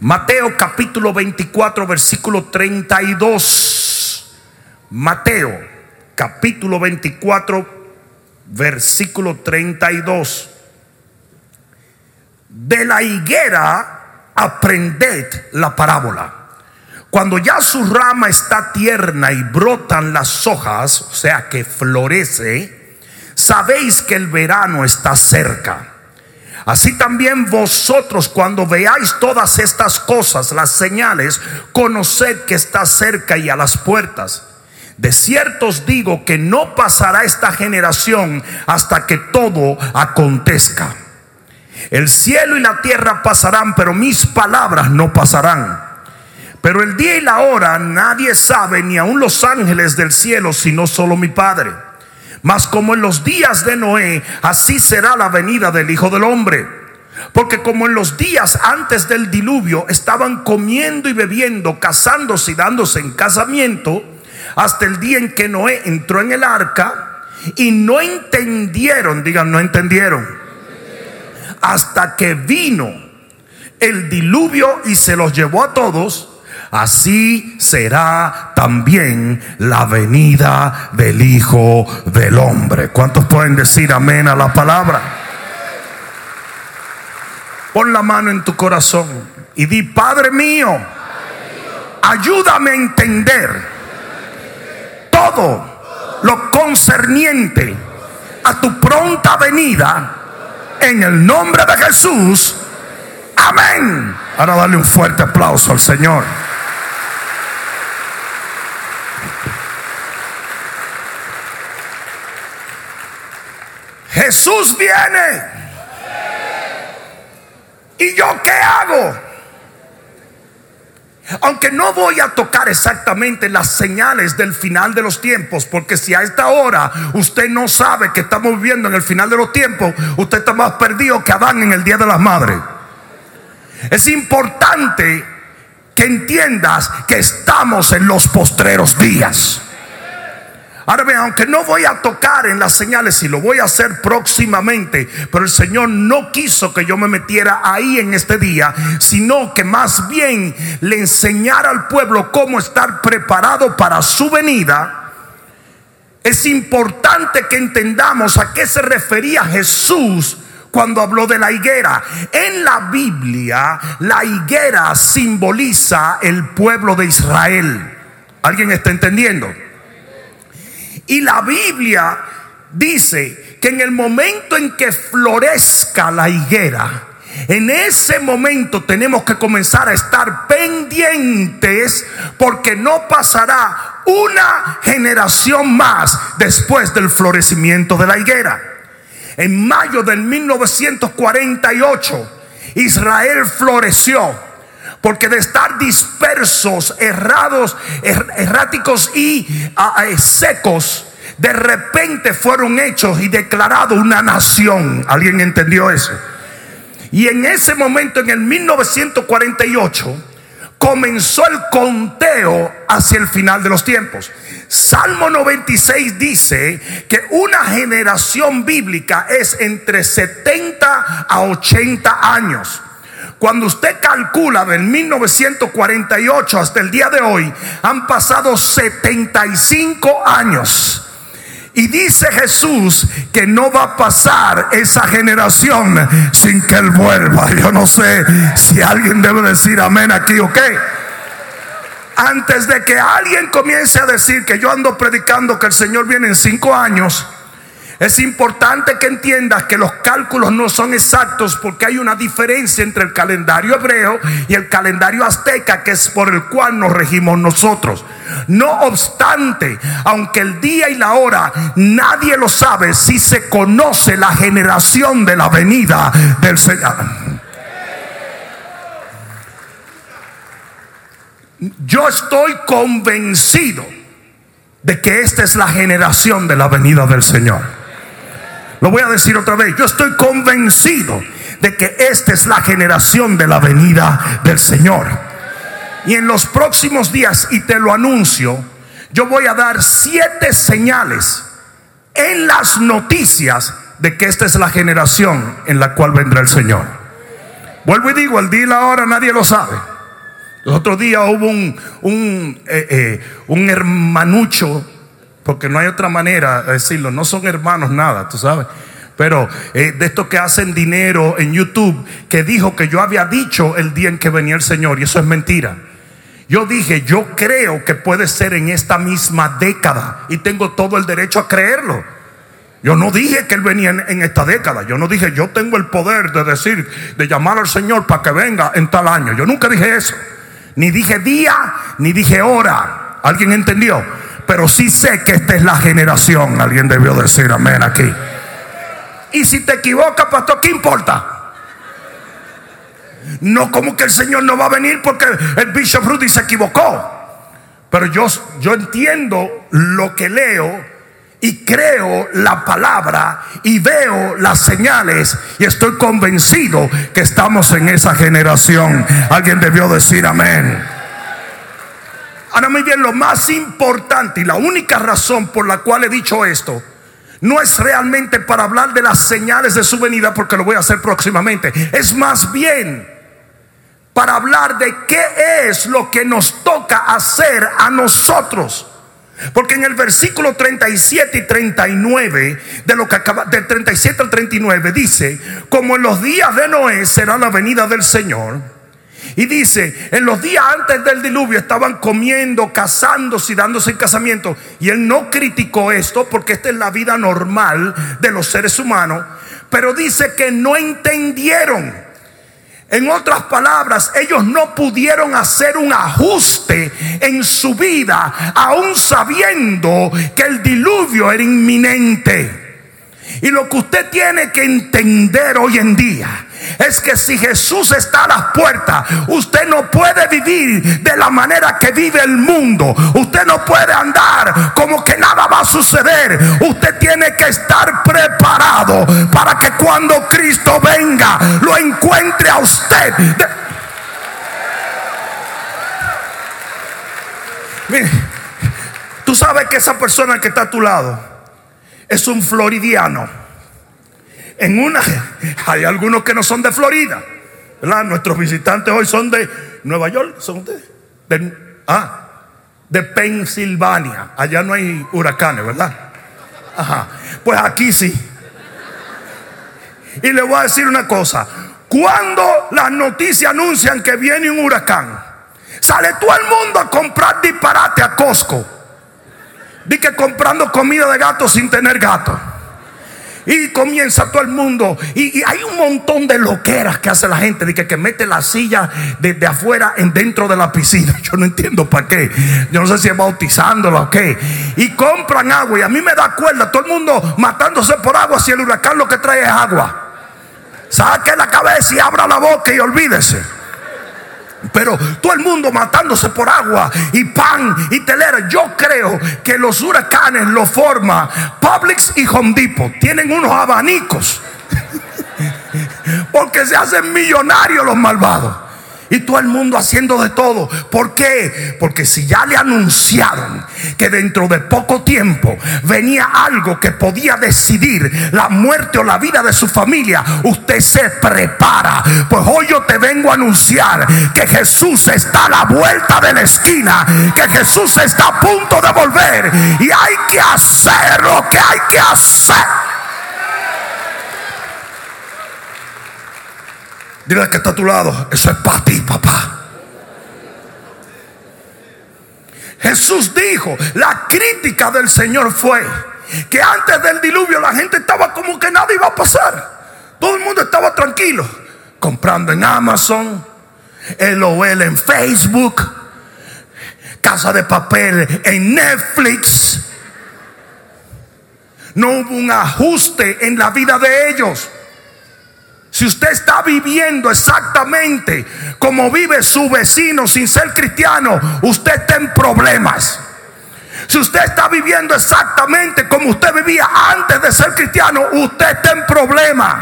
Mateo capítulo 24, versículo 32. Mateo capítulo 24, versículo 32. De la higuera aprended la parábola. Cuando ya su rama está tierna y brotan las hojas, o sea que florece, sabéis que el verano está cerca. Así también vosotros cuando veáis todas estas cosas, las señales, conoced que está cerca y a las puertas. De cierto os digo que no pasará esta generación hasta que todo acontezca. El cielo y la tierra pasarán, pero mis palabras no pasarán. Pero el día y la hora nadie sabe, ni aun los ángeles del cielo, sino solo mi Padre. Mas como en los días de Noé, así será la venida del Hijo del Hombre. Porque como en los días antes del diluvio estaban comiendo y bebiendo, casándose y dándose en casamiento, hasta el día en que Noé entró en el arca y no entendieron, digan, no entendieron, hasta que vino el diluvio y se los llevó a todos así será también la venida del Hijo del Hombre. ¿Cuántos pueden decir amén a la palabra? Pon la mano en tu corazón y di, Padre mío, ayúdame a entender todo lo concerniente a tu pronta venida en el nombre de Jesús. Amén. Ahora dale un fuerte aplauso al Señor. Jesús viene. ¿Y yo qué hago? Aunque no voy a tocar exactamente las señales del final de los tiempos, porque si a esta hora usted no sabe que estamos viviendo en el final de los tiempos, usted está más perdido que Adán en el Día de las Madres. Es importante que entiendas que estamos en los postreros días. Ahora bien, aunque no voy a tocar en las señales y lo voy a hacer próximamente, pero el Señor no quiso que yo me metiera ahí en este día, sino que más bien le enseñara al pueblo cómo estar preparado para su venida. Es importante que entendamos a qué se refería Jesús cuando habló de la higuera. En la Biblia, la higuera simboliza el pueblo de Israel. ¿Alguien está entendiendo? Y la Biblia dice que en el momento en que florezca la higuera, en ese momento tenemos que comenzar a estar pendientes porque no pasará una generación más después del florecimiento de la higuera. En mayo del 1948, Israel floreció porque de estar dispersos, errados, er, erráticos y secos, de repente fueron hechos y declarados una nación. ¿Alguien entendió eso? Y en ese momento, en el 1948, comenzó el conteo hacia el final de los tiempos. Salmo 96 dice que una generación bíblica es entre 70 a 80 años. Cuando usted calcula del 1948 hasta el día de hoy, han pasado 75 años. Y dice Jesús que no va a pasar esa generación sin que Él vuelva. Yo no sé si alguien debe decir amén aquí o qué. Antes de que alguien comience a decir que yo ando predicando que el Señor viene en cinco años, es importante que entiendas que los cálculos no son exactos porque hay una diferencia entre el calendario hebreo y el calendario azteca que es por el cual nos regimos nosotros. No obstante, aunque el día y la hora nadie lo sabe, si se conoce la generación de la venida del Señor. Yo estoy convencido de que esta es la generación de la venida del Señor. Lo voy a decir otra vez. Yo estoy convencido de que esta es la generación de la venida del Señor. Y en los próximos días, y te lo anuncio, yo voy a dar siete señales en las noticias de que esta es la generación en la cual vendrá el Señor. Vuelvo y digo, el día y la hora nadie lo sabe. Los otros días hubo un, un, eh, eh, un hermanucho, porque no hay otra manera de decirlo, no son hermanos nada, tú sabes. Pero eh, de estos que hacen dinero en YouTube, que dijo que yo había dicho el día en que venía el Señor, y eso es mentira. Yo dije, yo creo que puede ser en esta misma década y tengo todo el derecho a creerlo. Yo no dije que Él venía en, esta década. Yo no dije, yo tengo el poder de decir, de llamar al Señor para que venga en tal año. Yo nunca dije eso. Ni dije día, ni dije hora. ¿Alguien entendió? Pero sí sé que esta es la generación. Alguien debió decir amén aquí. Y si te equivocas, pastor, ¿qué importa? No como que el Señor no va a venir porque el Bishop Rudy se equivocó. Pero yo, yo entiendo lo que leo y creo la palabra y veo las señales y estoy convencido que estamos en esa generación. Alguien debió decir amén. Ahora muy bien, lo más importante y la única razón por la cual he dicho esto no es realmente para hablar de las señales de su venida porque lo voy a hacer próximamente. Es más bien para hablar de qué es lo que nos toca hacer a nosotros. Porque en el versículo 37 y 39 de lo que acaba del 37 al 39 dice, como en los días de Noé será la venida del Señor. Y dice, en los días antes del diluvio estaban comiendo, casándose y dándose en casamiento. Y él no criticó esto porque esta es la vida normal de los seres humanos. Pero dice que no entendieron en otras palabras, ellos no pudieron hacer un ajuste en su vida, aún sabiendo que el diluvio era inminente. Y lo que usted tiene que entender hoy en día es que si Jesús está a las puertas, usted no puede vivir de la manera que vive el mundo. Usted no puede andar como que nada va a suceder. Usted tiene que estar preparado para que cuando Cristo venga lo encuentre a usted. Mire, tú sabes que esa persona que está a tu lado es un floridiano en una, hay algunos que no son de Florida, ¿verdad? Nuestros visitantes hoy son de Nueva York, ¿son ustedes? De, ah, de Pensilvania. Allá no hay huracanes, ¿verdad? Ajá. Pues aquí sí. Y le voy a decir una cosa. Cuando las noticias anuncian que viene un huracán, sale todo el mundo a comprar disparate a Costco. Di que comprando comida de gato sin tener gato. Y comienza todo el mundo. Y, hay un montón de loqueras que hace la gente. De que, que mete la silla desde afuera en dentro de la piscina. Yo no entiendo para qué. Yo no sé si es bautizándolo o qué. Y compran agua. Y a mí me da cuerda. Todo el mundo matándose por agua. Si el huracán lo que trae es agua. Saque la cabeza y abra la boca y olvídese. Pero todo el mundo matándose por agua y pan y telera. Yo creo que los huracanes lo forma Publix y Home Depot. Tienen unos abanicos. Porque se hacen millonarios los malvados. Y todo el mundo haciendo de todo. ¿Por qué? Porque si ya le anunciaron que dentro de poco tiempo venía algo que podía decidir la muerte o la vida de su familia, usted se prepara. Pues hoy yo te vengo a anunciar que Jesús está a la vuelta de la esquina, que Jesús está a punto de volver y hay que hacer lo que hay que hacer. Dile que está a tu lado, eso es para ti, Jesús dijo, la crítica del Señor fue que antes del diluvio la gente estaba como que nada iba a pasar. Todo el mundo estaba tranquilo, comprando en Amazon, LOL en Facebook, Casa de Papel en Netflix. No hubo un ajuste en la vida de ellos. Si usted está viviendo exactamente como vive su vecino sin ser cristiano, usted está en problemas. Si usted está viviendo exactamente como usted vivía antes de ser cristiano, usted está en problemas.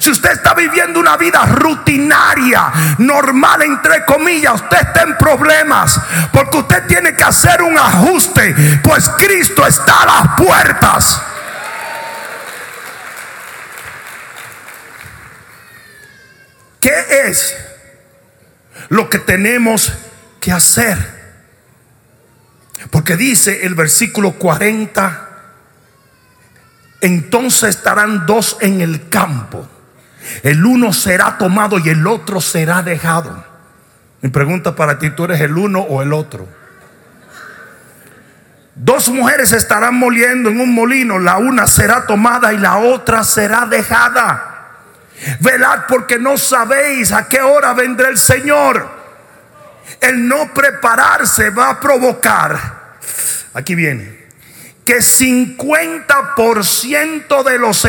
Si usted está viviendo una vida rutinaria, normal entre comillas, usted está en problemas. Porque usted tiene que hacer un ajuste, pues Cristo está a las puertas. ¿Qué es lo que tenemos que hacer? Porque dice el versículo 40, entonces estarán dos en el campo. El uno será tomado y el otro será dejado. Mi pregunta para ti, ¿tú eres el uno o el otro? Dos mujeres estarán moliendo en un molino, la una será tomada y la otra será dejada. Velad porque no sabéis a qué hora vendrá el Señor. El no prepararse va a provocar, aquí viene, que 50% de los